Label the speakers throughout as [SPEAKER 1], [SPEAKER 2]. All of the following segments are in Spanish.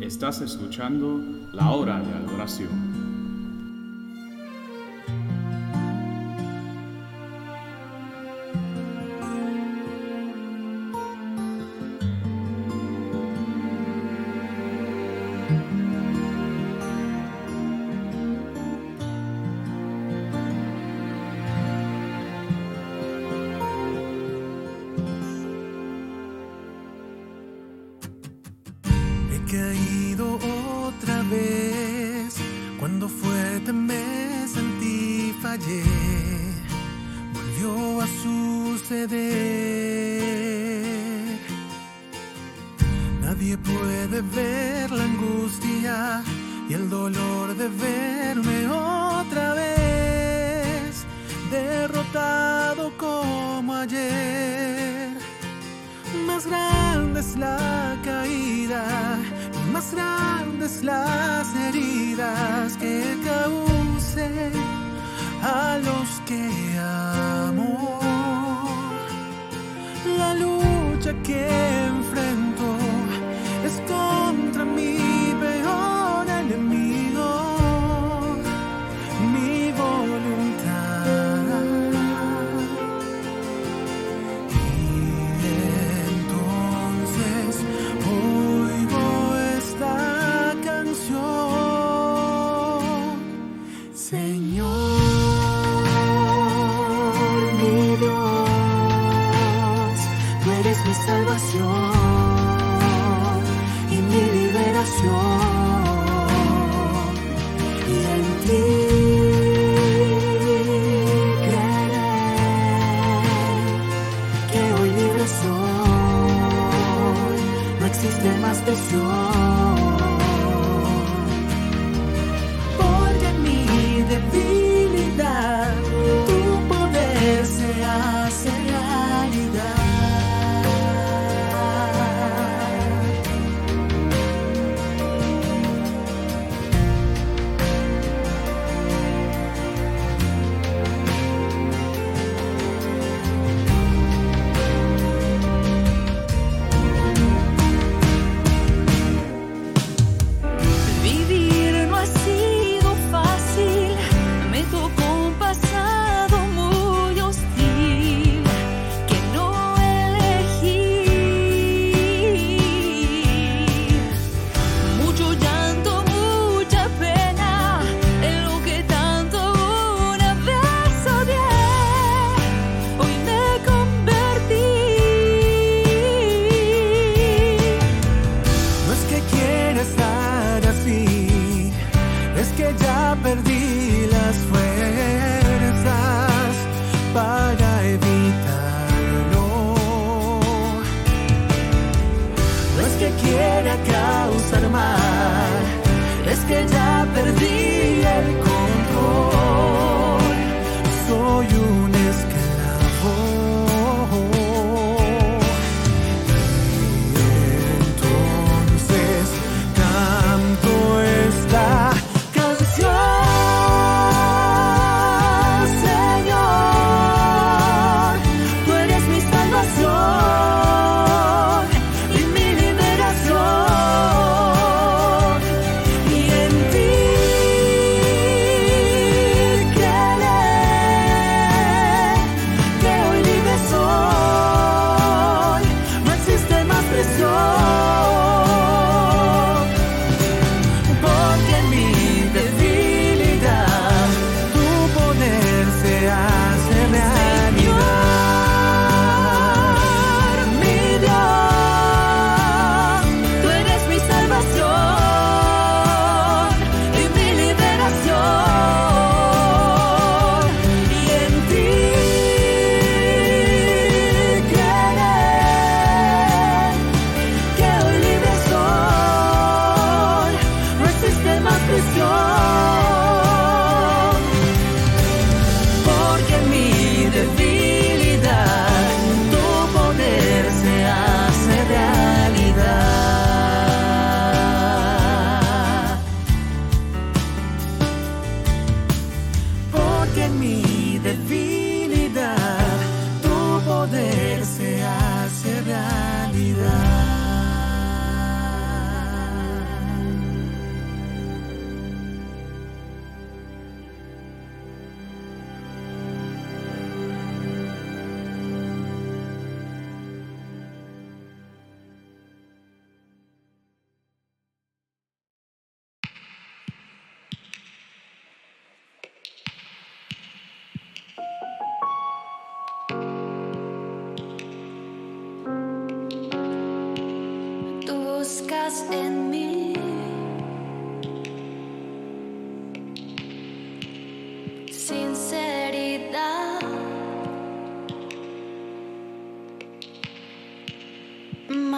[SPEAKER 1] Estás escuchando la hora de adoración.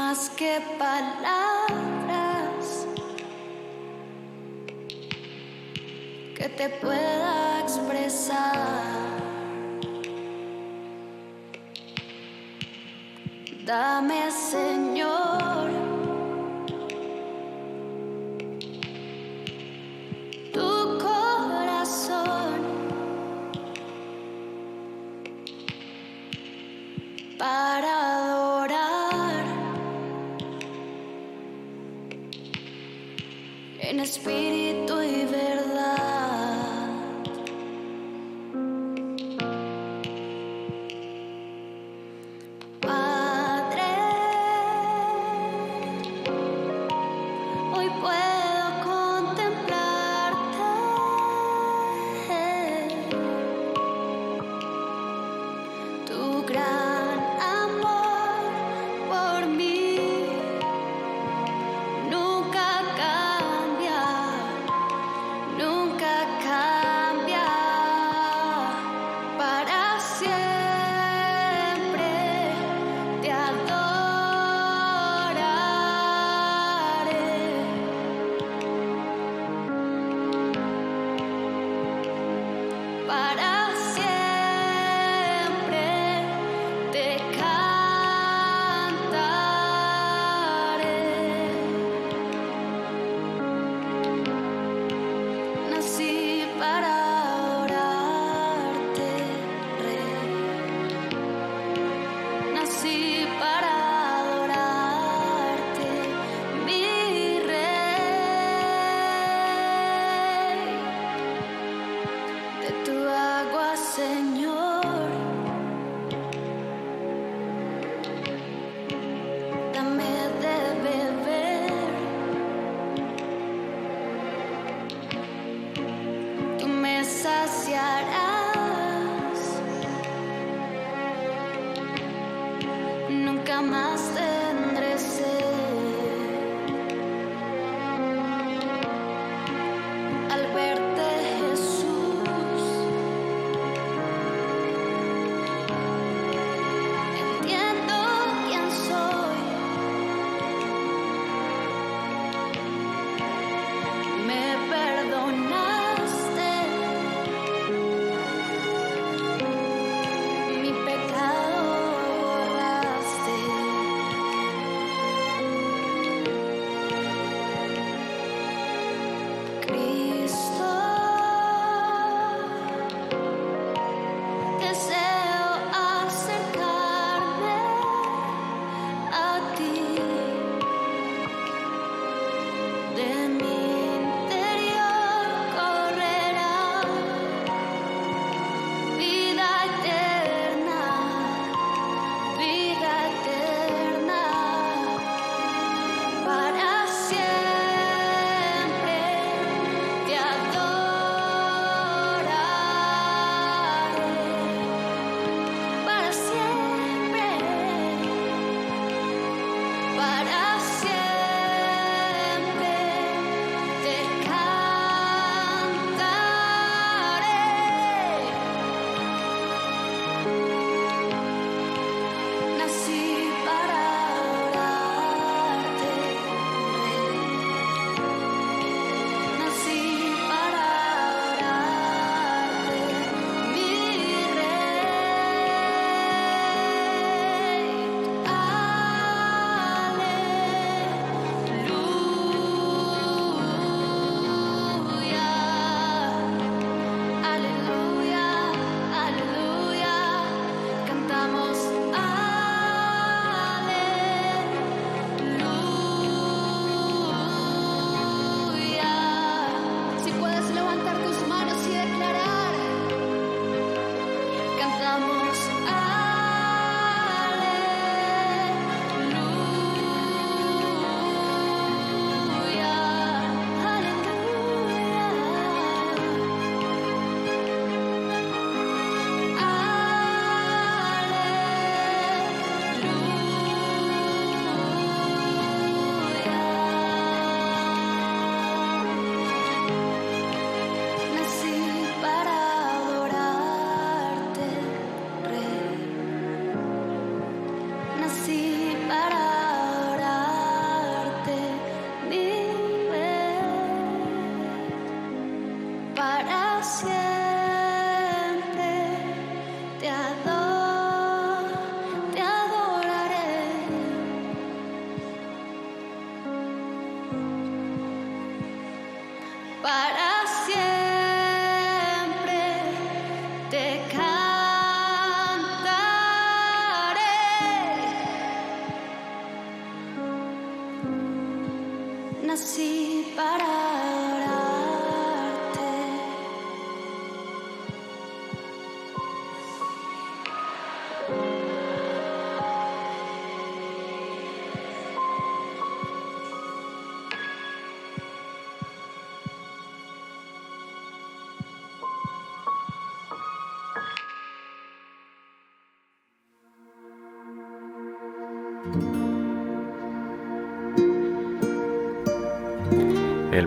[SPEAKER 2] Más que palabras que te pueda expresar. Dame, Señor,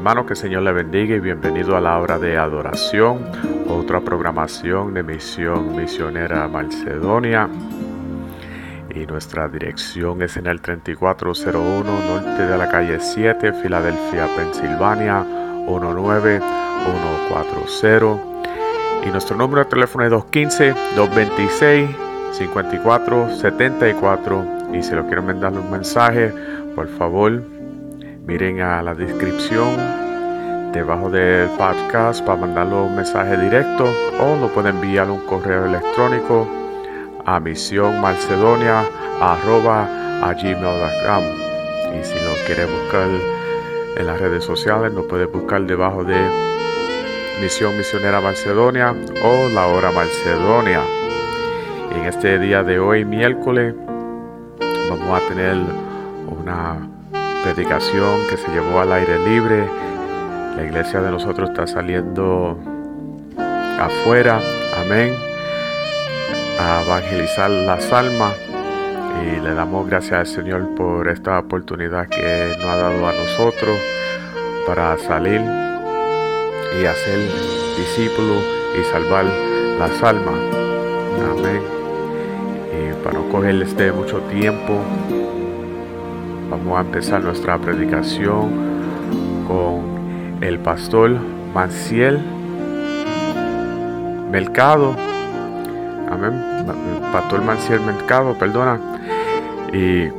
[SPEAKER 3] Hermano, que el Señor le bendiga y bienvenido a la hora de adoración, otra programación de misión misionera Macedonia. Y nuestra dirección es en el 3401 norte de la calle 7, Filadelfia, Pensilvania, 19140. Y nuestro número de teléfono es 215-226-5474. Y si lo quieren mandarle un mensaje, por favor, miren a la descripción debajo del podcast para mandarlo un mensaje directo o lo pueden enviar un correo electrónico a misionmalcedonia arroba a gmail.com y si lo quiere buscar en las redes sociales lo puede buscar debajo de Misión Misionera Macedonia o La Hora Macedonia en este día de hoy miércoles vamos a tener una predicación que se llevó al aire libre. La iglesia de nosotros está saliendo afuera, amén, a evangelizar las almas. Y le damos gracias al Señor por esta oportunidad que nos ha dado a nosotros para salir y hacer discípulos y salvar las almas. Amén. Y para no cogerles de mucho tiempo, Vamos a empezar nuestra predicación con el pastor Manciel Mercado. Amén. Pastor Manciel Mercado, perdona. Y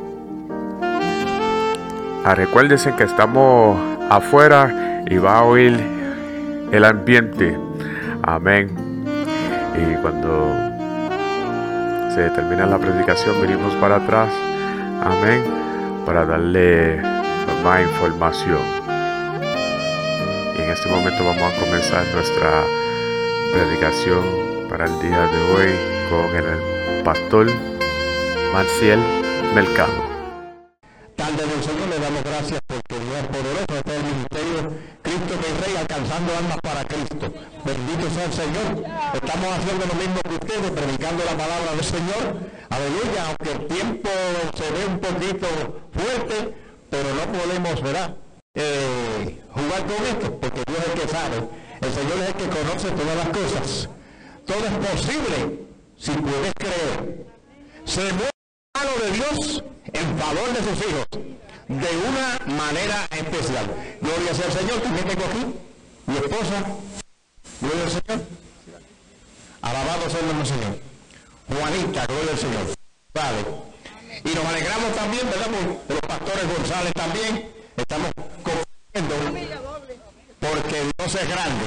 [SPEAKER 3] ah, recuérdense que estamos afuera y va a oír el ambiente. Amén. Y cuando se termina la predicación, venimos para atrás. Amén para darle más información. En este momento vamos a comenzar nuestra predicación para el día de hoy con el pastor Marcial Mercado.
[SPEAKER 4] Tarde nosotros le damos gracias porque Dios poderoso. Este es el ministerio Cristo que es Rey alcanzando almas para Cristo. Bendito sea el Señor. Estamos haciendo lo mismo que ustedes, predicando la palabra del Señor. Aleluya, aunque el tiempo se ve un poquito fuerte, pero no podemos, ¿verdad? Eh, jugar con esto, porque Dios es el que sabe. El Señor es el que conoce todas las cosas. Todo es posible si puedes creer. Se mueve la mano de Dios en favor de sus hijos de una manera especial. Gloria sea al Señor, también tengo aquí mi esposa. Gloria al Señor. Alabado sea el Señor. Juanita, gloria al Señor. Vale. Y nos alegramos también, ¿verdad? Por los pastores González también. Estamos confiando porque Dios es grande.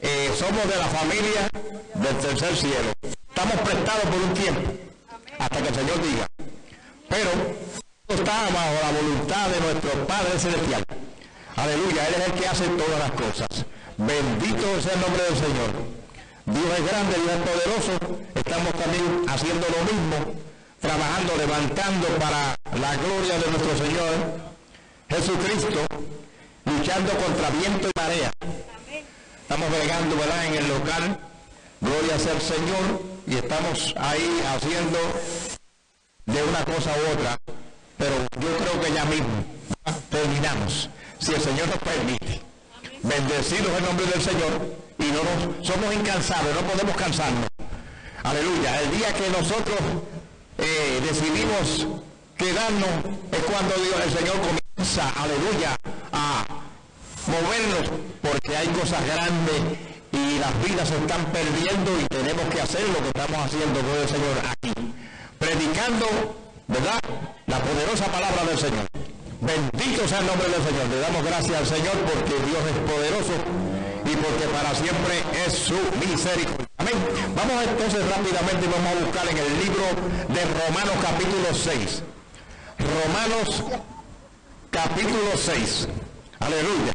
[SPEAKER 4] Eh, somos de la familia del tercer cielo. Estamos prestados por un tiempo, hasta que el Señor diga. Pero está bajo la voluntad de nuestro Padre Celestial. Aleluya, Él es el que hace todas las cosas. Bendito sea el nombre del Señor. Dios es grande, Dios es poderoso. Estamos también haciendo lo mismo, trabajando, levantando para la gloria de nuestro Señor Jesucristo, luchando contra viento y marea. Estamos bregando, ¿verdad?, en el local. Gloria sea el Señor. Y estamos ahí haciendo de una cosa u otra. Pero yo creo que ya mismo terminamos. Si el Señor nos permite. Bendecidos el nombre del Señor. Y no nos, somos incansables, no podemos cansarnos. Aleluya. El día que nosotros eh, decidimos quedarnos es cuando Dios, el Señor comienza, aleluya, a movernos porque hay cosas grandes y las vidas se están perdiendo y tenemos que hacer lo que estamos haciendo con el Señor aquí. Predicando, ¿verdad? La poderosa palabra del Señor. Bendito sea el nombre del Señor. Le damos gracias al Señor porque Dios es poderoso y porque para siempre es su misericordia. Amén. Vamos entonces rápidamente y vamos a buscar en el libro de Romanos capítulo 6. Romanos capítulo 6. Aleluya.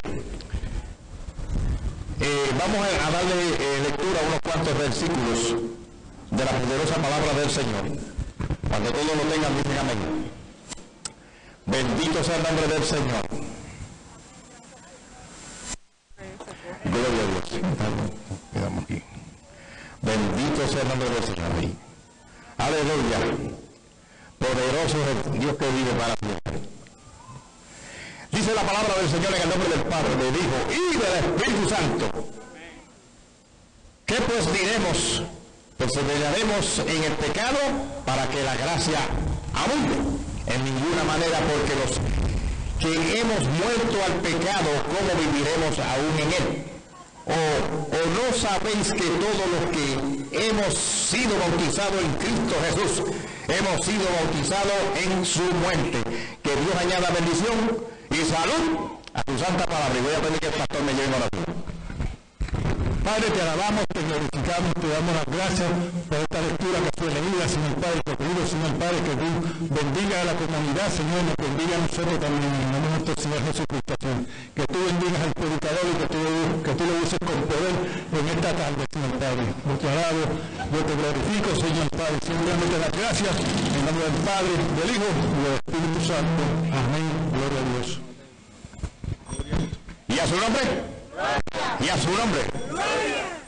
[SPEAKER 4] Eh, vamos a darle eh, lectura a unos cuantos versículos de la poderosa palabra del Señor. Cuando todos lo tengan, dicen amén. Bendito sea el nombre del Señor. Gloria a Dios. Quedamos aquí. Bendito sea el nombre del Señor. Aleluya. Poderoso es el Dios que vive para siempre. Dice la palabra del Señor en el nombre del Padre, le dijo, y del Espíritu Santo. ¿Qué pues diremos? Perseveraremos en el pecado para que la gracia abunde. En ninguna manera porque los que hemos muerto al pecado, ¿cómo viviremos aún en él? O, no sabéis que todos los que hemos sido bautizados en Cristo Jesús, hemos sido bautizados en su muerte. Que Dios añada bendición y salud a tu santa palabra. Y voy a pedir que el pastor me lleve a la Padre, te alabamos, te glorificamos, te damos las gracias por esta lectura que fue leída, Señor Padre, pido, Señor Padre, que tú bendiga a la comunidad, Señor, nos bendiga a nosotros también, en el nombre de nuestro Señor Jesucristo, Señor. Que tú bendigas al predicador y que tú, que tú lo uses con poder en esta tarde, Señor Padre. Yo te alabo, yo te glorifico, Señor Padre, simplemente las gracias, en nombre del Padre, del Hijo y del Espíritu Santo. Amén, gloria a Dios. ¿Y a su nombre? y a su nombre.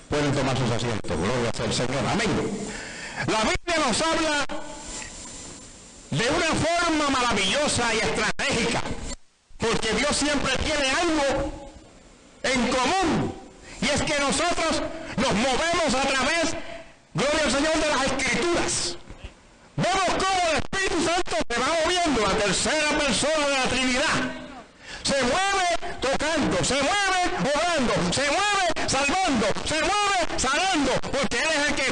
[SPEAKER 4] Pueden tomar sus asientos. Gloria al Señor. Amén. La Biblia nos habla de una forma maravillosa y estratégica. Porque Dios siempre tiene algo en común. Y es que nosotros nos movemos a través, gloria al Señor, de las escrituras. Vemos cómo el Espíritu Santo se va moviendo, la tercera persona de la Trinidad se mueve tocando, se mueve orando, se mueve salvando, se mueve sanando, porque Él es el que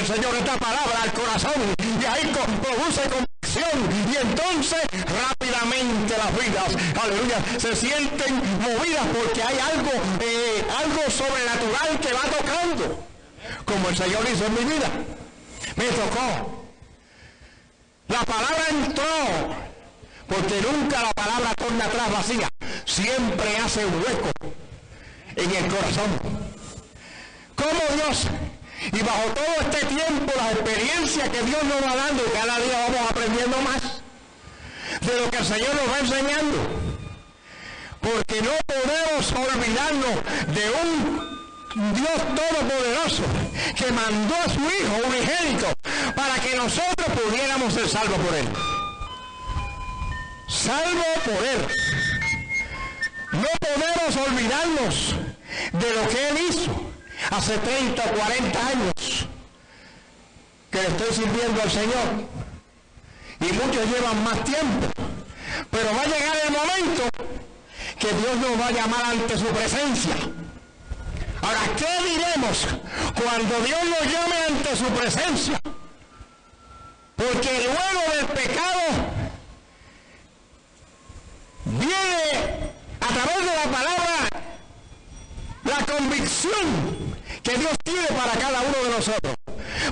[SPEAKER 4] al Señor, esta palabra al corazón y ahí produce convicción y entonces rápidamente las vidas, aleluya, se sienten movidas porque hay algo, eh, algo sobrenatural que va tocando, como el Señor hizo en mi vida. Me tocó. La palabra entró porque nunca la palabra torna atrás vacía, siempre hace un hueco en el corazón. Como Dios, y bajo todo este tiempo, la experiencia que Dios nos va dando, cada día vamos aprendiendo más de lo que el Señor nos va enseñando. Porque no podemos olvidarnos de un Dios todopoderoso que mandó a su Hijo unigénito para que nosotros pudiéramos ser salvos por Él salvo por Él. No podemos olvidarnos de lo que Él hizo hace 30 o 40 años que le estoy sirviendo al Señor. Y muchos llevan más tiempo. Pero va a llegar el momento que Dios nos va a llamar ante su presencia. Ahora, ¿qué diremos cuando Dios nos llame ante su presencia? Porque luego del pecado viene a través de la palabra la convicción que Dios tiene para cada uno de nosotros.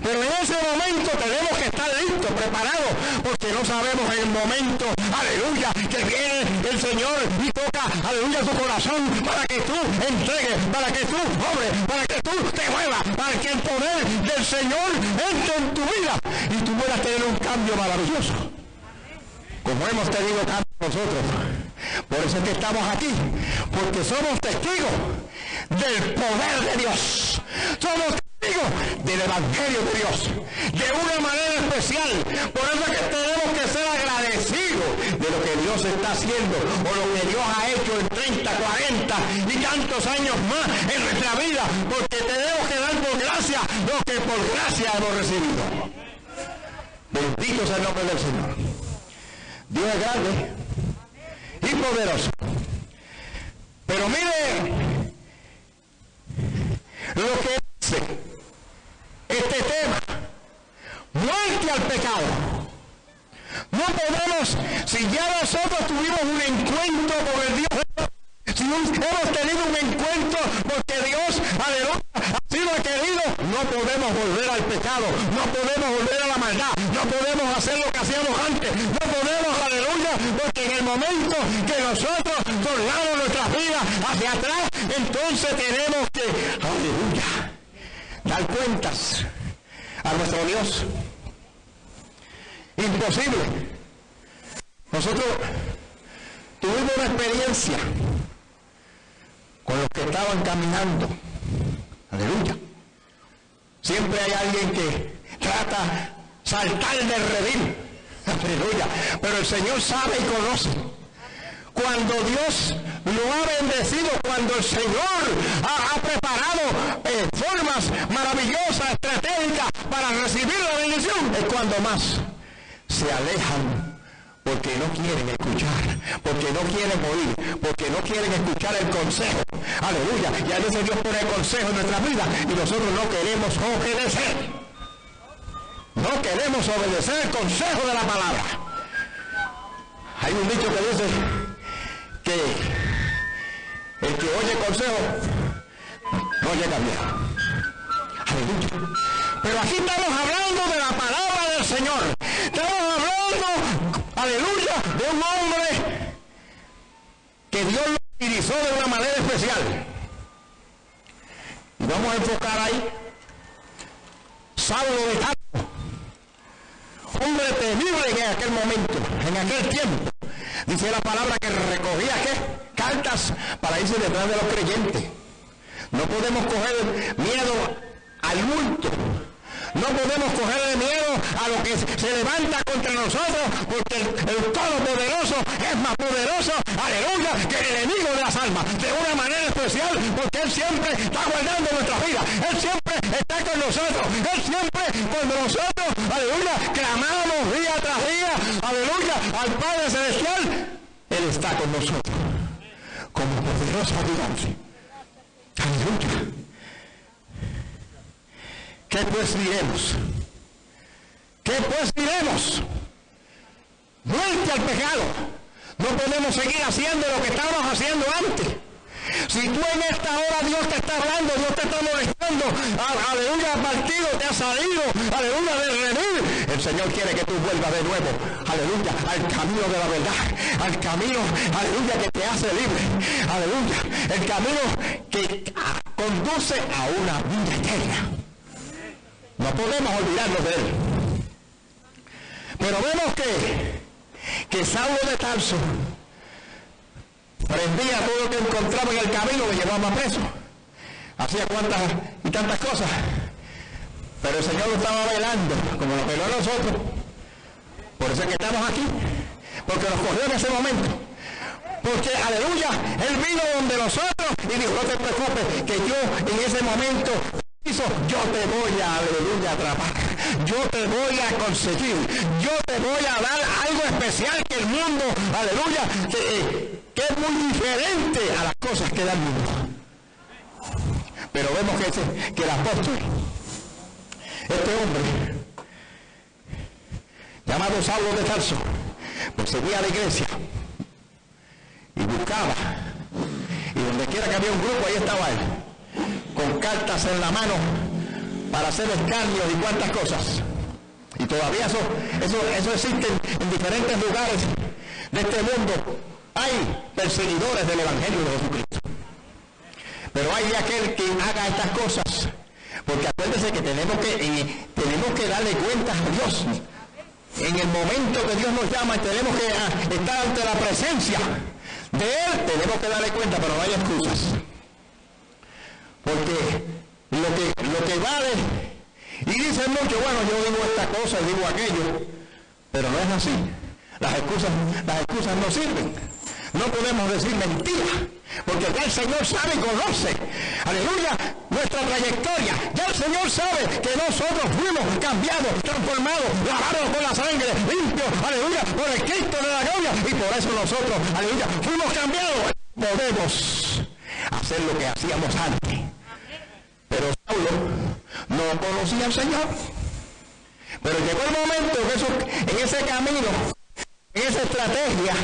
[SPEAKER 4] Pero en ese momento tenemos que estar listos, preparados, porque no sabemos el momento, aleluya, que viene el Señor y toca, aleluya, tu corazón para que tú entregues, para que tú obres, para que tú te muevas, para que el poder del Señor entre en tu vida y tú puedas tener un cambio maravilloso. Como hemos tenido cambio nosotros. Por eso es que estamos aquí, porque somos testigos del poder de Dios. Somos testigos del Evangelio de Dios, de una manera especial. Por eso es que tenemos que ser agradecidos de lo que Dios está haciendo, o lo que Dios ha hecho en 30, 40 y tantos años más en nuestra vida, porque tenemos que dar por gracia lo que por gracia hemos recibido. Bendito sea el nombre del Señor. Dios es grande y poderoso. Pero mire lo que dice este tema, muerte al pecado. No podemos, si ya nosotros tuvimos un encuentro con el Dios, si hemos tenido un encuentro porque Dios, aleluya, ha sido querido, no podemos volver al pecado, no podemos volver a la maldad, no podemos hacer lo que hacíamos antes, no podemos, aleluya, porque en el momento que nosotros tornamos nuestras vidas hacia atrás, entonces tenemos aleluya, dar cuentas a nuestro Dios. Imposible. Nosotros tuvimos una experiencia con los que estaban caminando. Aleluya. Siempre hay alguien que trata saltar del redil. Aleluya. Pero el Señor sabe y conoce. Cuando Dios lo ha bendecido, cuando el Señor ha, preparado eh, formas maravillosas, estratégicas para recibir la bendición, es cuando más se alejan porque no quieren escuchar, porque no quieren oír, porque no quieren escuchar el consejo. Aleluya. Y a veces Dios pone el consejo en nuestra vida y nosotros no queremos obedecer. No queremos obedecer el consejo de la palabra. Hay un dicho que dice el que oye consejo no llega bien. Aleluya. Pero aquí estamos hablando de la palabra del Señor. Estamos hablando, aleluya, de un hombre que Dios lo utilizó de una manera especial. Y vamos a enfocar ahí. Saulo de Tarso. Hombre temible en aquel momento, en aquel tiempo. Dice la palabra que recogía ¿qué? cartas para irse detrás de los creyentes. No podemos coger miedo al bulto. No podemos cogerle miedo a lo que se levanta contra nosotros, porque el, el Todopoderoso es más poderoso, aleluya, que el enemigo de las almas, de una manera especial, porque Él siempre está guardando nuestras vidas, Él siempre está con nosotros, Él siempre cuando nosotros, aleluya, clamamos día tras día, aleluya, al Padre Celestial, está con nosotros, como poderoso gigante. Aleluya. ¿Qué pues diremos? ¿Qué pues diremos? Muerte al pecado. No podemos seguir haciendo lo que estábamos haciendo antes. Si tú en esta hora Dios te está hablando, Dios te está molestando, a- aleluya, al partido te ha salido, aleluya, del redil, el Señor quiere que tú vuelvas de nuevo, aleluya, al camino de la verdad, al camino, aleluya, que te hace libre, aleluya, el camino que ah, conduce a una vida eterna. No podemos olvidarnos de él. Pero vemos que, que Saulo de Tarso prendía todo lo que encontraba en el camino, lo llevaba preso. Hacía cuantas y tantas cosas. Pero el Señor lo estaba velando, como lo veló a nosotros. Por eso es que estamos aquí. Porque nos cogió en ese momento. Porque, aleluya, Él vino donde nosotros y dijo, no te preocupes, que yo en ese momento hizo, yo te voy a, aleluya, atrapar. Yo te voy a conseguir. Yo te voy a dar algo especial que el mundo, aleluya, que, eh, es muy diferente a las cosas que da el mundo. Pero vemos que, ese- que el apóstol, este hombre, llamado Saulo de Tarso, pues seguía a la iglesia y buscaba. Y donde quiera que había un grupo, ahí estaba él, con cartas en la mano para hacer escarnios y cuantas cosas. Y todavía eso, eso, eso existe en diferentes lugares de este mundo. Hay perseguidores del Evangelio de Jesucristo. Pero hay aquel que haga estas cosas. Porque acuérdense que tenemos que, eh, tenemos que darle cuentas a Dios. En el momento que Dios nos llama y tenemos que ah, estar ante la presencia de Él, tenemos que darle cuenta, pero no hay excusas. Porque lo que, lo que vale, y dicen mucho, bueno, yo digo esta cosa digo aquello, pero no es así. Las excusas, las excusas no sirven. No podemos decir mentiras, porque ya el Señor sabe y conoce, aleluya, nuestra trayectoria. Ya el Señor sabe que nosotros fuimos cambiados, transformados, lavados con la sangre, limpios, aleluya, por el Cristo de la gloria. Y por eso nosotros, aleluya, fuimos cambiados. Podemos hacer lo que hacíamos antes. Pero Saulo no conocía al Señor. Pero llegó el momento en ese camino, en esa estrategia,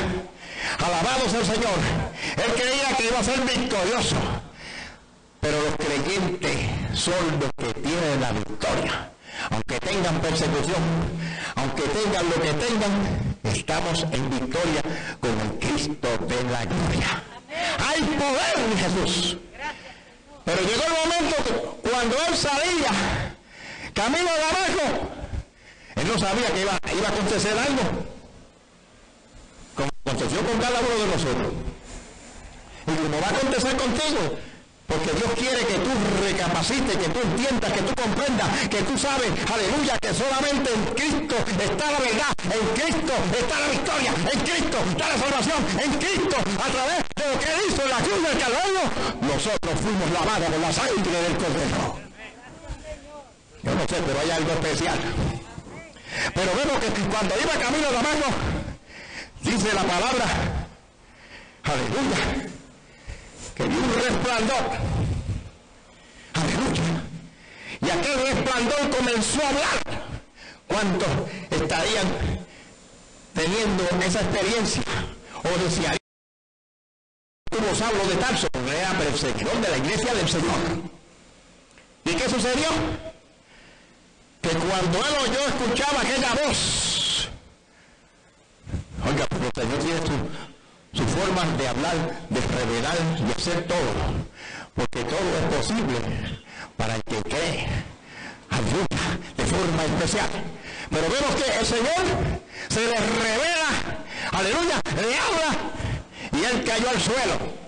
[SPEAKER 4] alabados al Señor, él creía que iba a ser victorioso. Pero los creyentes son los que tienen la victoria. Aunque tengan persecución, aunque tengan lo que tengan, Estamos en victoria con el Cristo de la gloria. Hay poder en Jesús. Pero llegó el momento cuando él salía camino de abajo, él no sabía que iba, iba a acontecer algo. Como aconteció con cada uno de nosotros. Y como va a acontecer contigo, porque Dios quiere que tú recapacites, que tú entiendas, que tú comprendas, que tú sabes, aleluya, que solamente en Cristo está la verdad, en Cristo está la victoria, en Cristo está la salvación, en Cristo, a través de lo que hizo la cruz del Calvario, nosotros fuimos lavados con la sangre del Cordero. Yo no sé, pero hay algo especial. Pero vemos que cuando iba camino de mano, dice la palabra, aleluya, que vio un resplandor. Aleluya. Y aquel resplandor comenzó a hablar. ¿Cuántos estarían teniendo esa experiencia? O desearían como Saulo de Tarso, era perseguidor de la iglesia del Señor. ¿Y qué sucedió? Que cuando él oyó, escuchaba aquella voz. Pero el Señor tiene su, su forma de hablar, de revelar, de hacer todo. Porque todo es posible para el que cree. Ayuda de forma especial. Pero vemos que el Señor se le revela, aleluya, le habla y él cayó al suelo.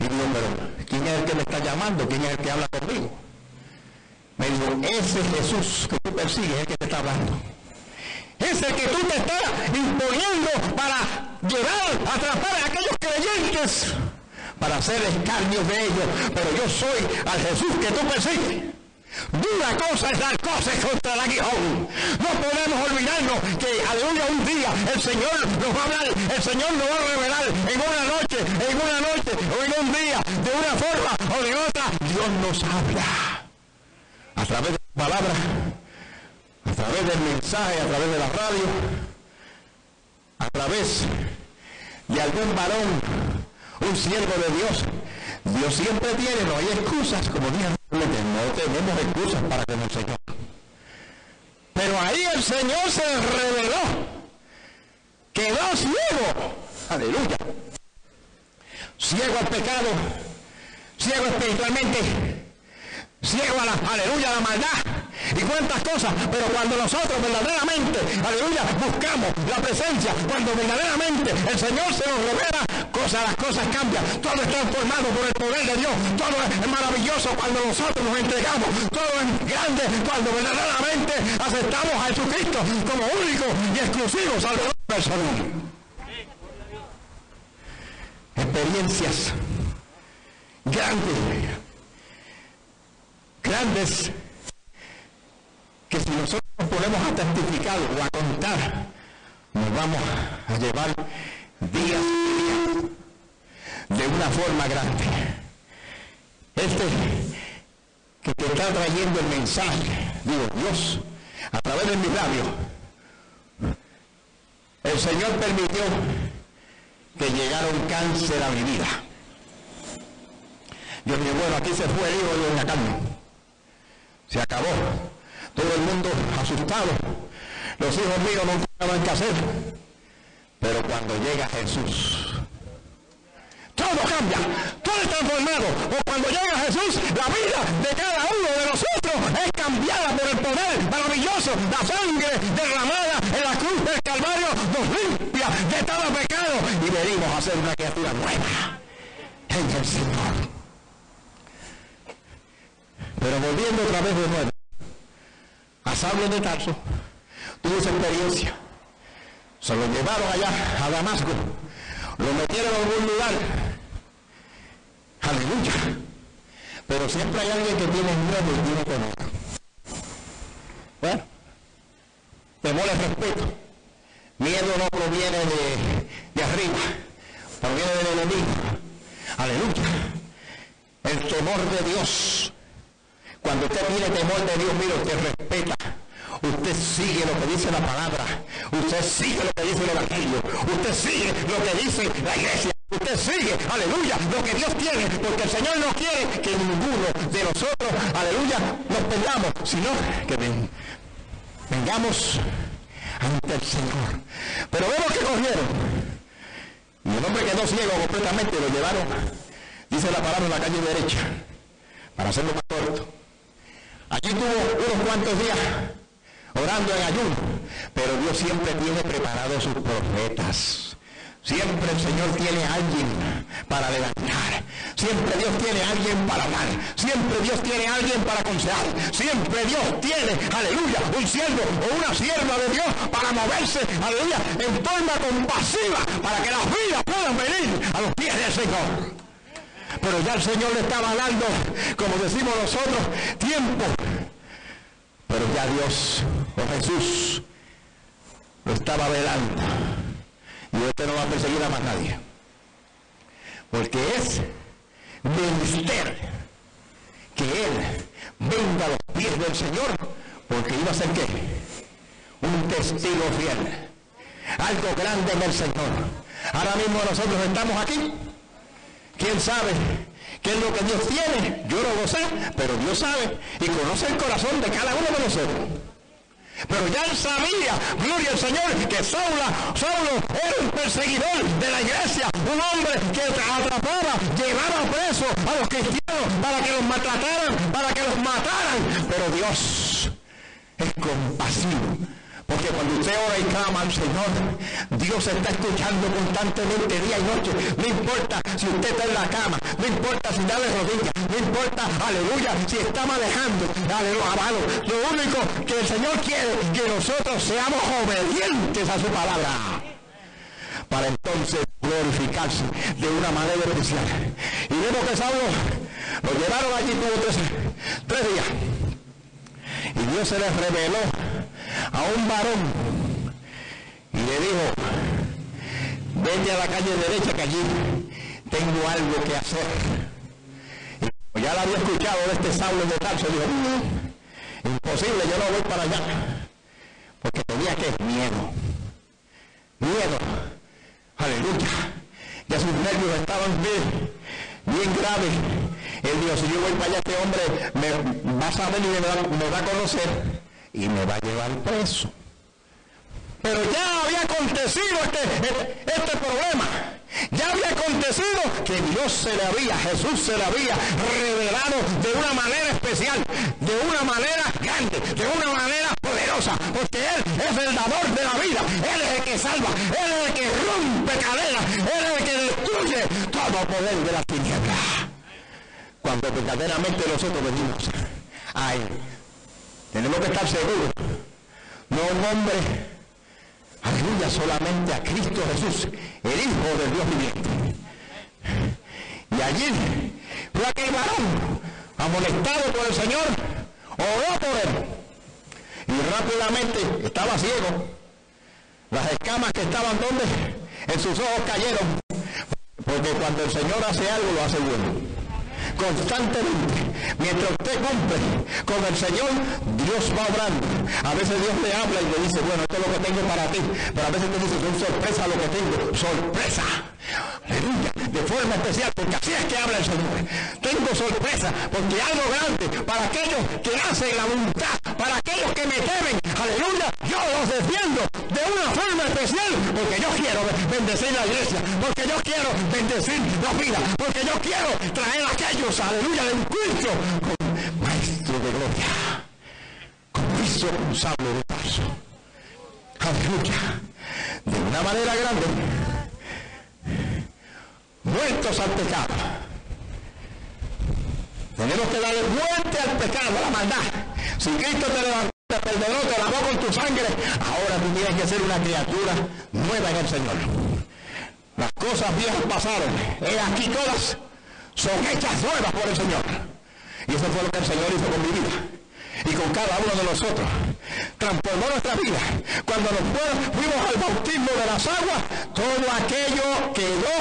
[SPEAKER 4] Y dijo, pero ¿quién es el que me está llamando? ¿Quién es el que habla conmigo? Me dijo, ese Jesús que tú persigues es el que te está hablando es el que tú te estás imponiendo para llevar, atrapar a aquellos creyentes, para hacer escarnio de ellos. Pero yo soy al Jesús que tú persigues. Dura cosa es dar cosas contra el aguijón. No podemos olvidarnos que, aleluya, un día el Señor nos va a hablar, el Señor nos va a revelar en una noche, en una noche o en un día, de una forma o de otra. Dios nos habla a través de la palabra a través del mensaje, a través de la radio, a través de algún varón, un siervo de Dios. Dios siempre tiene, no hay excusas, como dije no tenemos excusas para con el Señor. Pero ahí el Señor se reveló, quedó ciego, aleluya, ciego al pecado, ciego espiritualmente, ciego a la, aleluya, la maldad, y cuántas cosas, pero cuando nosotros verdaderamente, aleluya, buscamos la presencia, cuando verdaderamente el Señor se nos revela, cosas, las cosas cambian, todo está transformado por el poder de Dios, todo es maravilloso cuando nosotros nos entregamos, todo es grande cuando verdaderamente aceptamos a Jesucristo como único y exclusivo Salvador personal. Experiencias grandes, grandes que si nosotros nos ponemos a testificar o a contar, nos vamos a llevar días y días de una forma grande. Este que te está trayendo el mensaje, digo, Dios, a través de mi labio, el Señor permitió que llegara un cáncer a mi vida. Yo dije, bueno, aquí se fue el hijo de Doña Carmen. Se acabó todo el mundo asustado. Los hijos míos no saben qué hacer. Pero cuando llega Jesús, todo cambia, todo es transformado. O cuando llega Jesús, la vida de cada uno de nosotros es cambiada por el poder maravilloso. La sangre derramada en la cruz del Calvario nos limpia de todo pecado y venimos a ser una criatura nueva en el Señor. Pero volviendo otra vez de nuevo a Saulo de Tarso, tuvo esa experiencia. Se lo llevaron allá a Damasco, lo metieron en algún lugar. Aleluya. Pero siempre hay alguien que tiene miedo y tiene temor. Bueno, temor es respeto. Miedo no proviene de, de arriba, proviene del enemigo. Aleluya. El temor de Dios cuando usted tiene temor de Dios, mire, usted respeta. Usted sigue lo que dice la palabra. Usted sigue lo que dice el Evangelio. Usted sigue lo que dice la iglesia. Usted sigue, aleluya, lo que Dios tiene, porque el Señor no quiere que ninguno de nosotros, aleluya, nos perdamos, sino que vengamos ante el Señor. Pero vemos que cogieron. Y el hombre quedó ciego completamente lo llevaron, dice la palabra, en la calle derecha, para hacerlo más corto. Allí tuvo unos cuantos días orando en ayuno, pero Dios siempre tiene preparados sus profetas. Siempre el Señor tiene alguien para levantar. Siempre Dios tiene alguien para hablar. Siempre Dios tiene alguien para aconsejar. Siempre Dios tiene, aleluya, un siervo o una sierva de Dios para moverse, aleluya, en forma compasiva para que las vidas puedan venir a los pies del Señor. Pero ya el Señor le estaba dando, como decimos nosotros, tiempo. Pero ya Dios, o Jesús, lo estaba velando. Y usted no va a perseguir a más nadie. Porque es menester que Él venga a los pies del Señor, porque iba a ser qué? Un testigo fiel. Algo grande en el Señor. Ahora mismo nosotros estamos aquí. ¿Quién sabe qué es lo que Dios tiene? Yo no lo sé, pero Dios sabe y conoce el corazón de cada uno de nosotros. Pero ya él sabía, gloria al Señor, que Saulo, Saulo era un perseguidor de la iglesia, un hombre que atrapaba, llevaba preso a los cristianos para que los maltrataran, para que los mataran. Pero Dios es compasivo porque cuando usted ora y clama al Señor, Dios está escuchando constantemente día y noche. No importa si usted está en la cama, no importa si está de rodillas, no importa, aleluya, si está manejando, aleluya, Lo único que el Señor quiere es que nosotros seamos obedientes a su palabra. Para entonces glorificarse de una manera especial. Y vemos que Saulo lo llevaron allí tuvo tres, tres días. Y Dios se les reveló a un varón y le dijo, vete a la calle derecha que allí tengo algo que hacer. Y ya lo había escuchado de este Saulo de Tarso, dijo, mm, imposible, yo no voy para allá. Porque tenía que miedo. Miedo. Aleluya. Ya sus nervios estaban bien, bien graves. Él dijo, si yo voy para allá, este hombre me va a saber y me va a conocer y me va a llevar preso. Pero ya había acontecido este, este, problema. Ya había acontecido que Dios se le había, Jesús se le había revelado de una manera especial, de una manera grande, de una manera poderosa, porque Él es el dador de la vida, Él es el que salva, Él es el que rompe cadenas, Él es el que destruye todo poder de la tiniebla. Cuando verdaderamente nosotros venimos a Él, tenemos que estar seguros. No un hombre, aleluya, solamente a Cristo Jesús, el Hijo del Dios viviente. Y allí fue aquel varón, amonestado por el Señor, oró por él. Y rápidamente estaba ciego. Las escamas que estaban donde en sus ojos cayeron. Porque cuando el Señor hace algo, lo hace bueno constantemente. Mientras usted cumple con el Señor, Dios va obrando. A veces Dios le habla y le dice, bueno, esto es lo que tengo para ti. Pero a veces te dice, son sorpresa lo que tengo. Sorpresa. Aleluya. De forma especial, porque así es que habla el Señor. Tengo sorpresa, porque algo grande para aquellos que hacen la voluntad, para aquellos que me temen. Aleluya. Yo los defiendo de una forma especial, porque yo quiero bendecir la iglesia, porque yo quiero bendecir la vida, porque yo quiero traer a aquellos aleluya, del juicio con maestro de gloria, como hizo con Saulo de paso Aleluya, de una manera grande, muertos al pecado. Tenemos que darle muerte al pecado, a la maldad. Si Cristo te levantó, te perdonó, te lavó con tu sangre, ahora tú tienes que ser una criatura nueva en el Señor. Las cosas viejas pasaron, he aquí todas son hechas nuevas por el Señor. Y eso fue lo que el Señor hizo con mi vida y con cada uno de nosotros. Transformó nuestra vida. Cuando nos fuimos al bautismo de las aguas, todo aquello quedó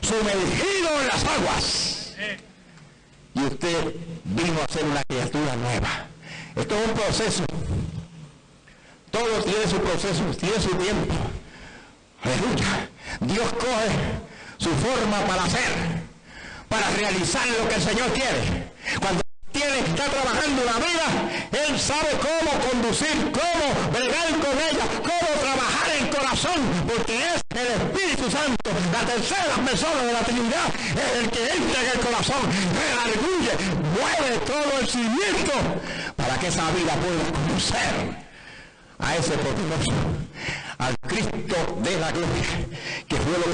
[SPEAKER 4] sumergido en las aguas. Y usted vino a ser una criatura nueva. Esto es un proceso. Todo tiene su proceso, tiene su tiempo. Aleluya. Dios coge su forma para hacer para realizar lo que el Señor quiere. Cuando está trabajando la vida, Él sabe cómo conducir, cómo bregar con ella, cómo corazón, porque es el Espíritu Santo, la tercera persona de la Trinidad, es el que entra en el corazón, redarguye, mueve todo el cimiento para que esa vida pueda conocer a ese poderoso, al Cristo de la gloria, que fue lo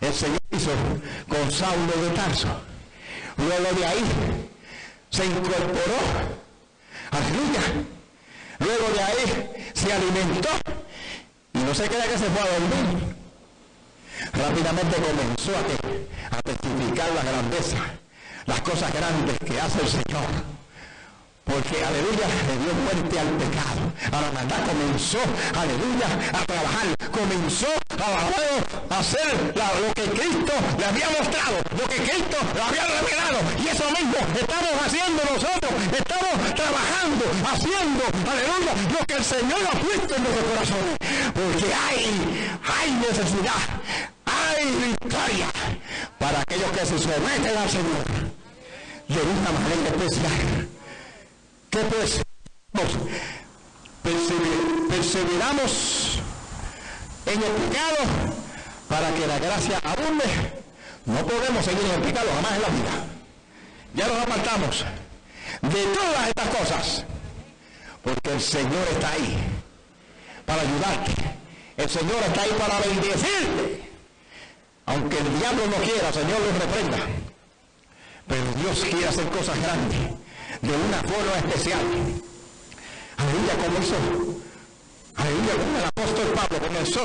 [SPEAKER 4] que el Señor hizo con Saulo de Tarso. Luego de ahí se incorporó, aleluya, luego de ahí se alimentó y no se queda que se fue a dormir. Rápidamente comenzó a, a testificar la grandeza, las cosas grandes que hace el Señor porque, aleluya, le dio muerte al pecado. A la maldad comenzó, aleluya, a trabajar. Comenzó a, hacer lo que Cristo le había mostrado, lo que Cristo le había revelado. Y eso mismo estamos haciendo nosotros. Estamos trabajando, haciendo, aleluya, lo que el Señor ha puesto en nuestros corazones. Porque hay, hay necesidad, hay victoria para aquellos que se someten al Señor de una manera especial. ¿Qué pues? perseveramos en el pecado para que la gracia abunde. No podemos seguir en el pecado jamás en la vida. Ya nos apartamos de todas estas cosas. Porque el Señor está ahí para ayudarte. El Señor está ahí para bendecirte. Aunque el diablo no quiera, el Señor lo reprenda. Pero Dios quiere hacer cosas grandes de una forma especial. Aleluya, comenzó. Aleluya, como el apóstol Pablo comenzó.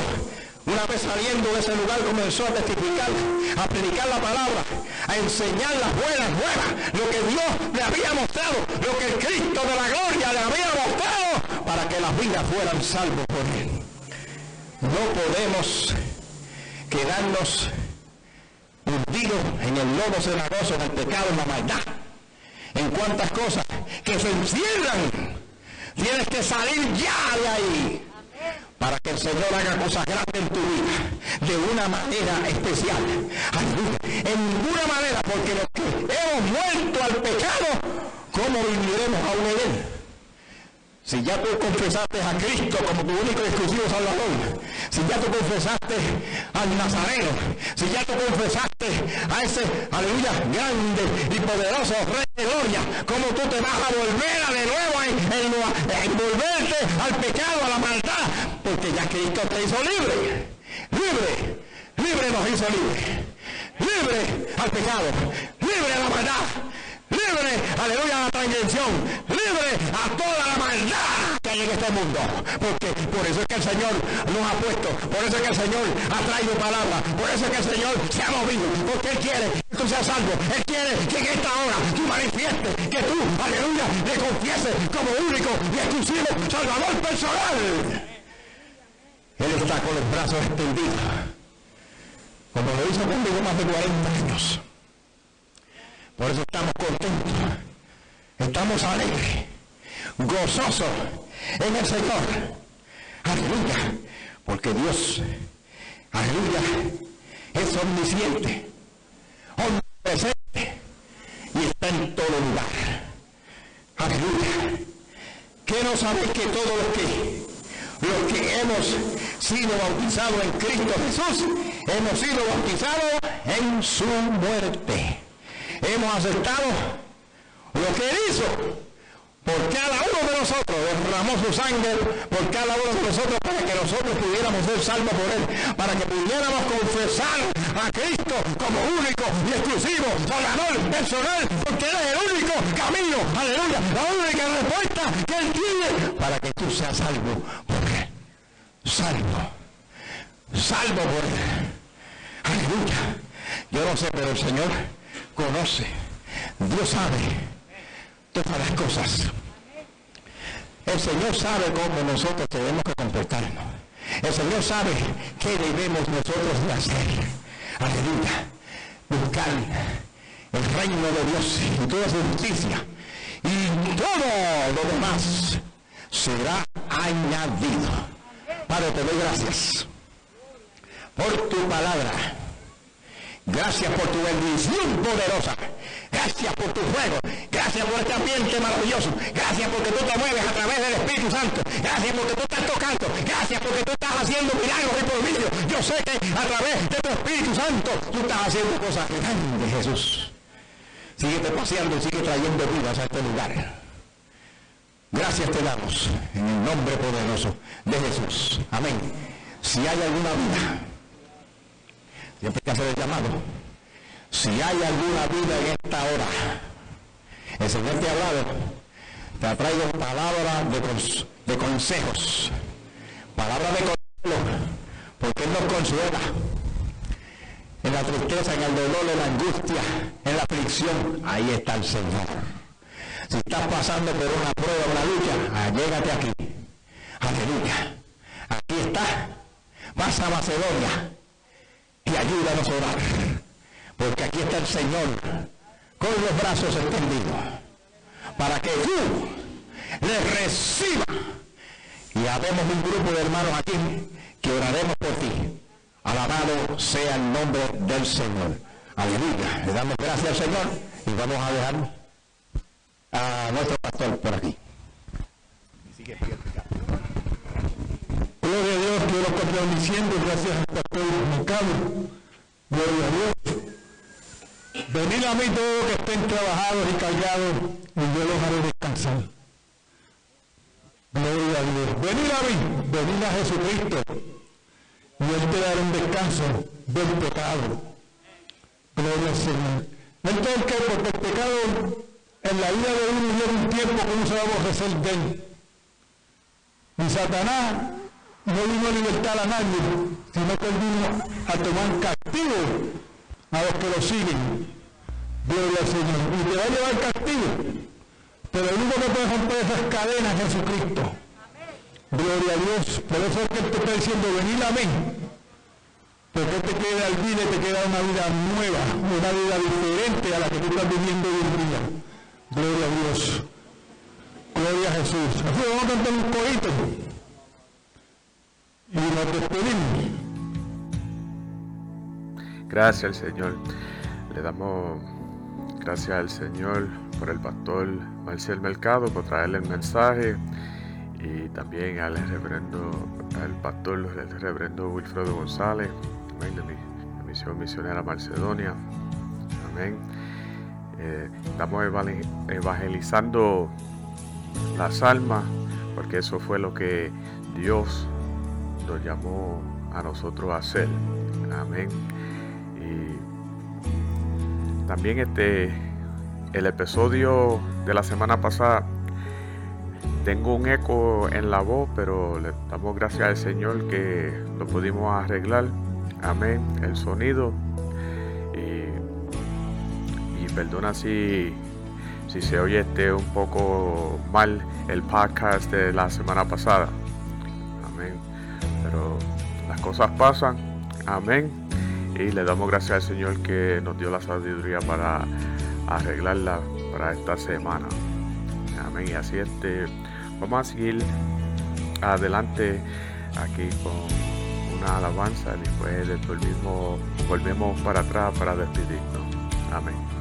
[SPEAKER 4] Una vez saliendo de ese lugar comenzó a testificar, a predicar la palabra, a enseñar las buenas nuevas, lo que Dios le había mostrado, lo que Cristo de la gloria le había mostrado, para que las vidas fueran salvos por él. No podemos quedarnos hundidos en el lodo cenagoso, en el pecado, en la maldad en cuantas cosas que se encierran. Tienes que salir ya de ahí para que el Señor haga cosas grandes en tu vida de una manera especial. En ninguna manera, porque los que hemos muerto al pecado, ¿cómo viviremos aún en él? Si ya tú confesaste a Cristo como tu único y exclusivo Salvador, si ya tú confesaste al Nazareno, si ya tú confesaste a ese, aleluya, grande y poderoso Rey de Gloria, como tú te vas a volver a de nuevo a, envolverte al pecado, a la maldad, porque ya Cristo te hizo libre, libre, libre nos hizo libre, libre al pecado, libre a la maldad, libre, aleluya, a la transgresión, libre a toda la maldad que hay en este mundo. Porque por eso es que el Señor nos ha puesto, por eso es que el Señor ha traído palabra, por eso es que el Señor se ha movido, porque Él quiere que tú seas salvo, Él quiere que en esta hora tú manifiestes, que tú, aleluya, le confieses como único y exclusivo Salvador personal. Él está con los brazos extendidos, como lo hizo conmigo más de 40 años. Por eso estamos contentos, estamos alegres, gozosos en el Señor. Aleluya, porque Dios, aleluya, es omnisciente, omnipresente y está en todo lugar. Aleluya. Que no sabéis que todos los que los que hemos sido bautizados en Cristo Jesús, hemos sido bautizados en su muerte hemos aceptado lo que él hizo por cada uno de nosotros, derramó su sangre por cada uno de nosotros para que nosotros pudiéramos ser salvos por él, para que pudiéramos confesar a Cristo como único y exclusivo Salvador personal, porque él es el único camino, aleluya, la única respuesta que él tiene para que tú seas salvo por él. Salvo, salvo por él. Aleluya. Yo no sé, pero el Señor conoce, Dios sabe todas las cosas. El Señor sabe cómo nosotros tenemos que comportarnos. El Señor sabe qué debemos nosotros hacer. Aleluya. Buscar el reino de Dios y toda su justicia. Y todo lo demás será añadido. Padre, te doy gracias por tu palabra. Gracias por tu bendición poderosa. Gracias por tu fuego. Gracias por este ambiente maravilloso. Gracias porque tú te mueves a través del Espíritu Santo. Gracias porque tú estás tocando. Gracias porque tú estás haciendo milagros y prodigios. Yo sé que a través de tu Espíritu Santo tú estás haciendo cosas grandes, Jesús. Síguete paseando y sigue trayendo vidas a este lugar. Gracias te damos en el nombre poderoso de Jesús. Amén. Si hay alguna vida, siempre hay que hacer el llamado. Si hay alguna vida en esta hora, el Señor te ha hablado, te ha traído palabras de, de consejos, palabras de consuelo, porque Él nos consuela en la tristeza, en el dolor, en la angustia, en la aflicción. Ahí está el Señor. Si estás pasando por una prueba, una lucha, allégate aquí. Aleluya. Aquí está. Pasa a Macedonia ayúdanos a orar. Porque aquí está el Señor con los brazos extendidos para que tú le recibas. Y habemos un grupo de hermanos aquí que oraremos por ti. Alabado sea el nombre del Señor. Aleluya. Le damos gracias al Señor y vamos a dejar a nuestro pastor por aquí.
[SPEAKER 5] Gloria quiero continuar diciendo, gracias al pastor Ricardo, gloria a Dios. Venid a mí todos que estén trabajados y callados, y yo los haré descansar. Gloria a Dios. Venid a mí, venid a Jesucristo, y Él te dará un descanso del pecado. Gloria al Señor. Entonces, ¿qué? Porque el pecado en la vida de uno llega un tiempo que uno se va a aborrecer de él. Y Satanás no vino a libertar a nadie, sino que él vino a tomar castigo a los que lo siguen. Gloria al Señor. Y te va a llevar castigo. Pero el único que puede romper esas cadenas es Jesucristo. Gloria a Dios. Por eso es que te está diciendo, venid a mí. Porque te quiere dar vida y te queda una vida nueva, una vida diferente a la que tú estás viviendo hoy en día. Gloria a Dios. Gloria a Jesús. Así vamos a cantar un corito.
[SPEAKER 3] Gracias al Señor. Le damos gracias al Señor por el pastor Marcel Mercado por traerle el mensaje y también al reverendo, al pastor, el reverendo Wilfredo González, amén, de, de Misión Misionera Macedonia. Amén. Eh, estamos evangel- evangelizando las almas porque eso fue lo que Dios nos llamó a nosotros a hacer. Amén. Y también este el episodio de la semana pasada tengo un eco en la voz, pero le damos gracias al Señor que lo pudimos arreglar. Amén. El sonido. Y, y perdona si, si se oye este un poco mal el podcast de la semana pasada. Amén. Pero las cosas pasan. Amén. Y le damos gracias al Señor que nos dio la sabiduría para arreglarla para esta semana. Amén. Y así este, vamos a seguir adelante aquí con una alabanza. Después después mismo volvemos para atrás para despedirnos. Amén.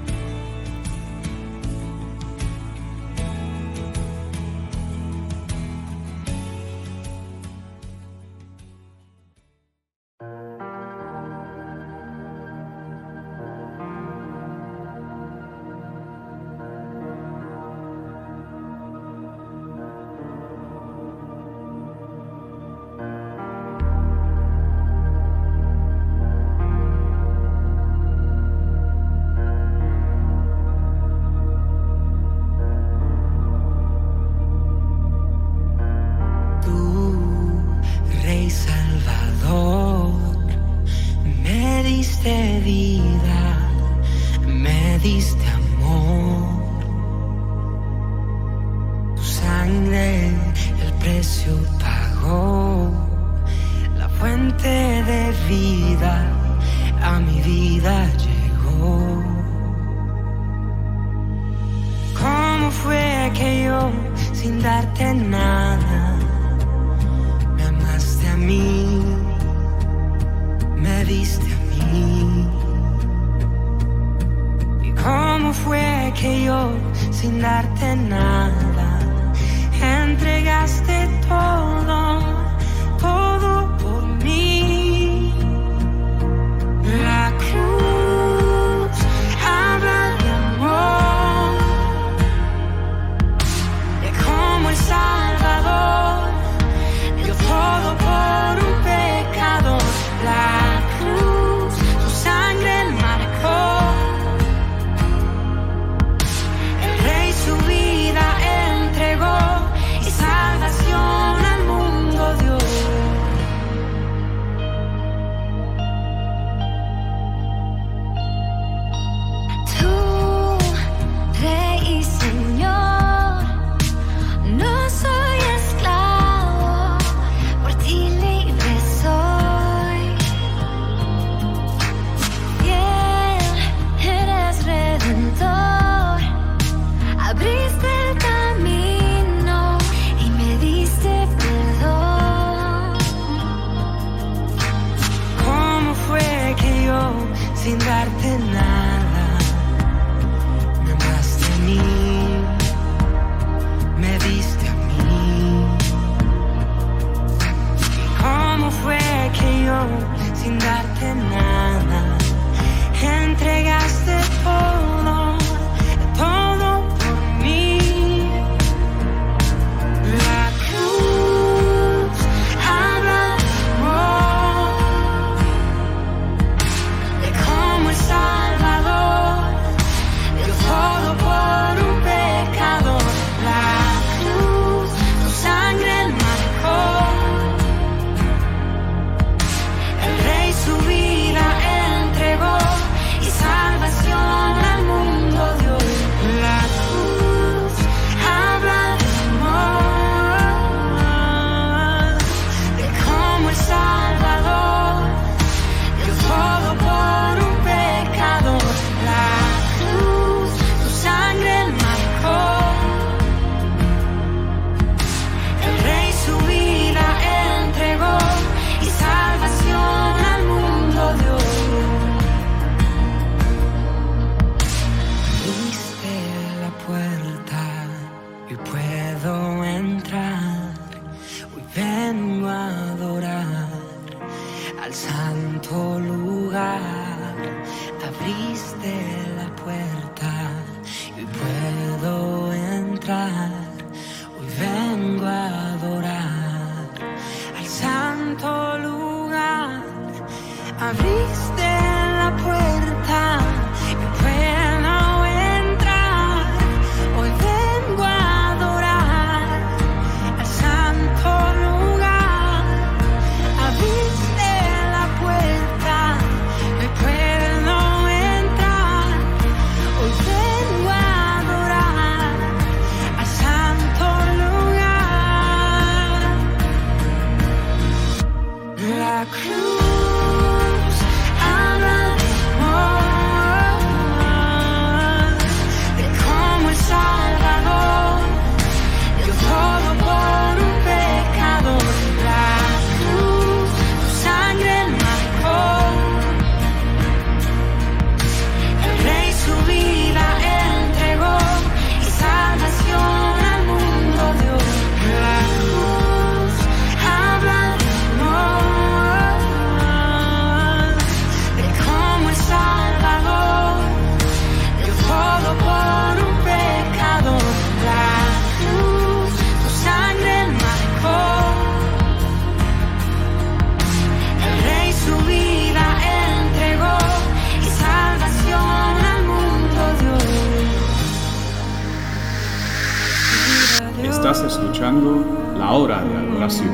[SPEAKER 1] escuchando La Hora de Adoración.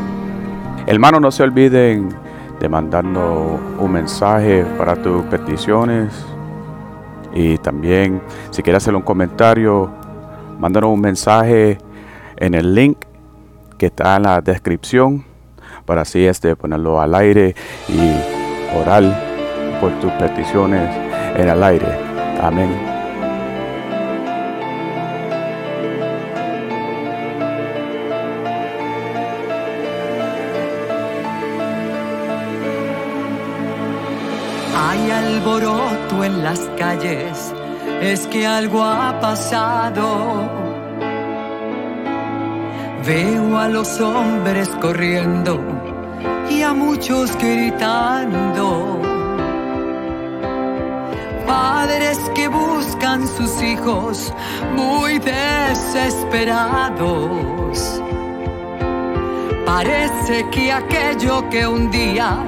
[SPEAKER 3] Hermano, no se olviden de mandarnos un mensaje para tus peticiones y también si quieres hacer un comentario, mándanos un mensaje en el link que está en la descripción para así este ponerlo al aire y orar por tus peticiones en el aire. Amén.
[SPEAKER 6] es que algo ha pasado. Veo a los hombres corriendo y a muchos gritando. Padres que buscan sus hijos muy desesperados. Parece que aquello que un día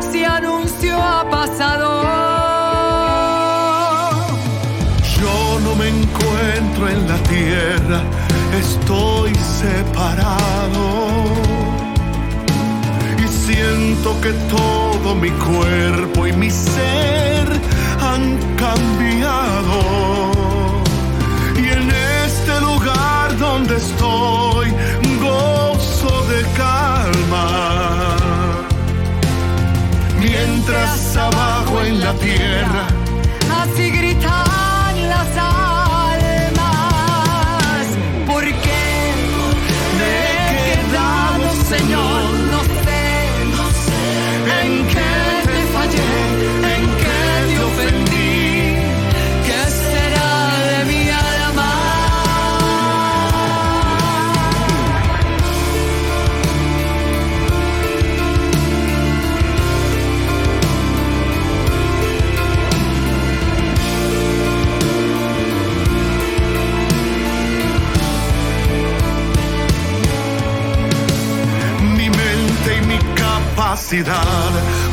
[SPEAKER 6] se anunció ha pasado.
[SPEAKER 7] Separado siento que todo mi cuerpo y mi ser han cambiado. Y en este lugar donde estoy, gozo de calma. Mientras abajo en la tierra,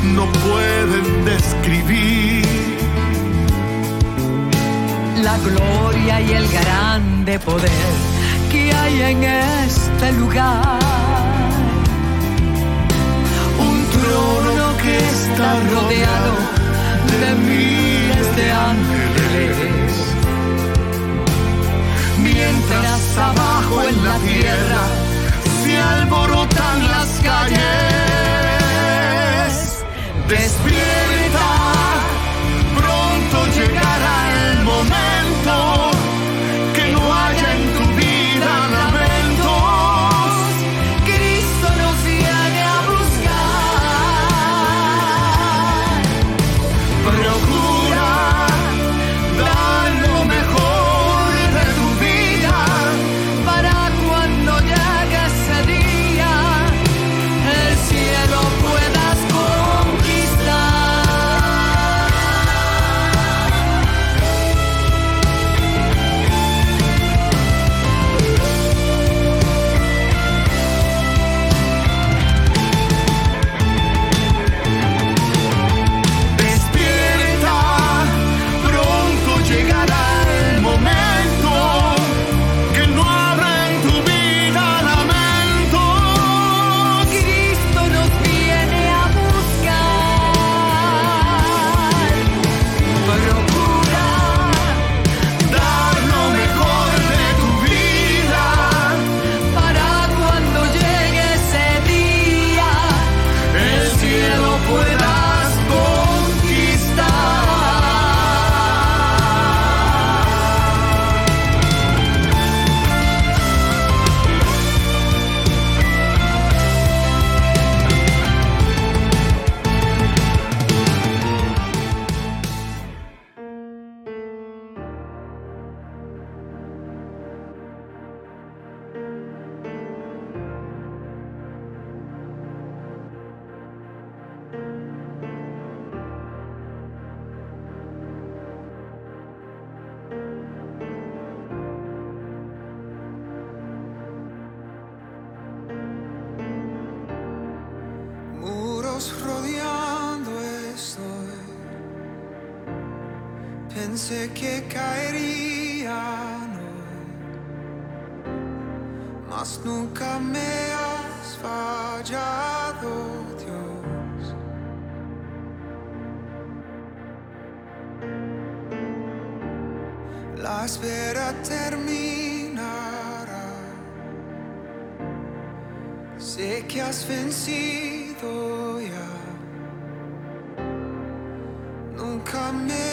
[SPEAKER 7] no pueden describir
[SPEAKER 6] la gloria y el grande poder que hay en este lugar. Un trono que está rodeado de miles de ángeles. Mientras abajo en la tierra se alborotan las calles.
[SPEAKER 7] Despierta,
[SPEAKER 8] mas nunca me has fallado, Dios. La espera terminará. Sé que has vencido ya. Nunca me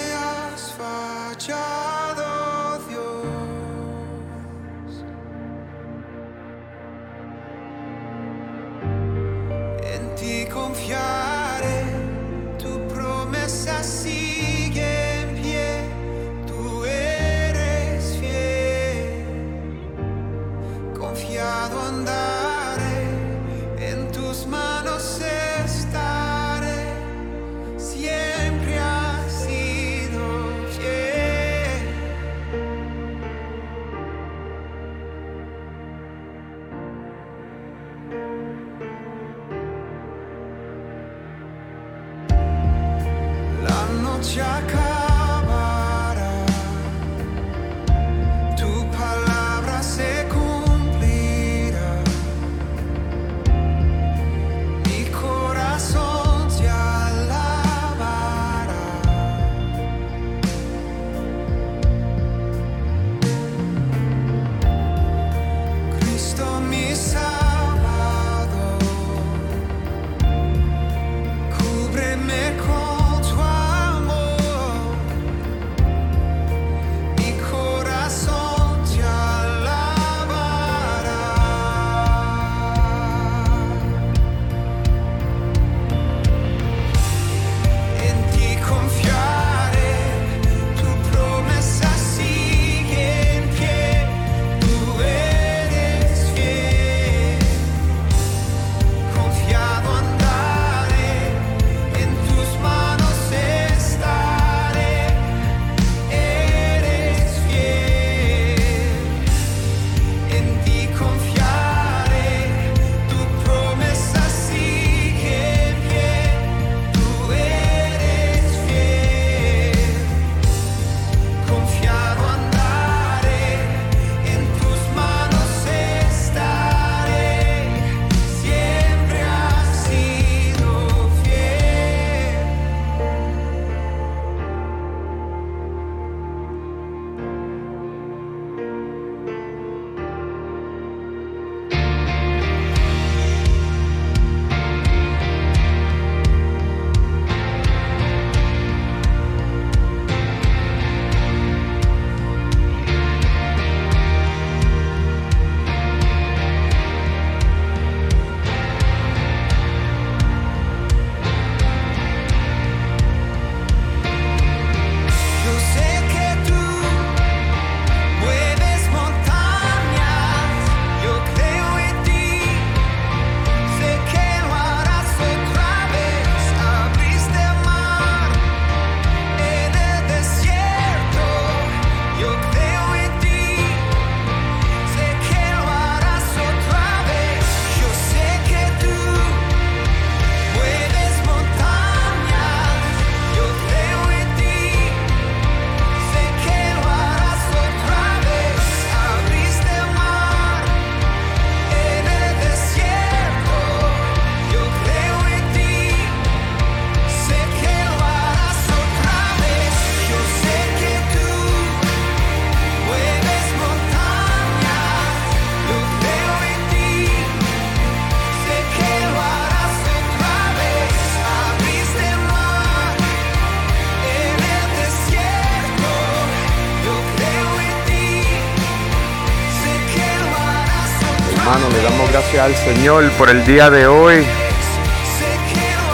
[SPEAKER 3] Al Señor por el día de hoy.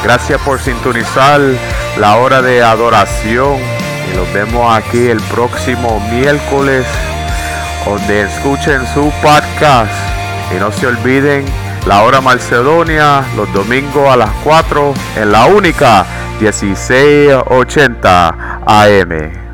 [SPEAKER 3] Gracias por sintonizar la hora de adoración. Y los vemos aquí el próximo miércoles, donde escuchen su podcast. Y no se olviden la hora Macedonia, los domingos a las 4 en la única 1680 AM.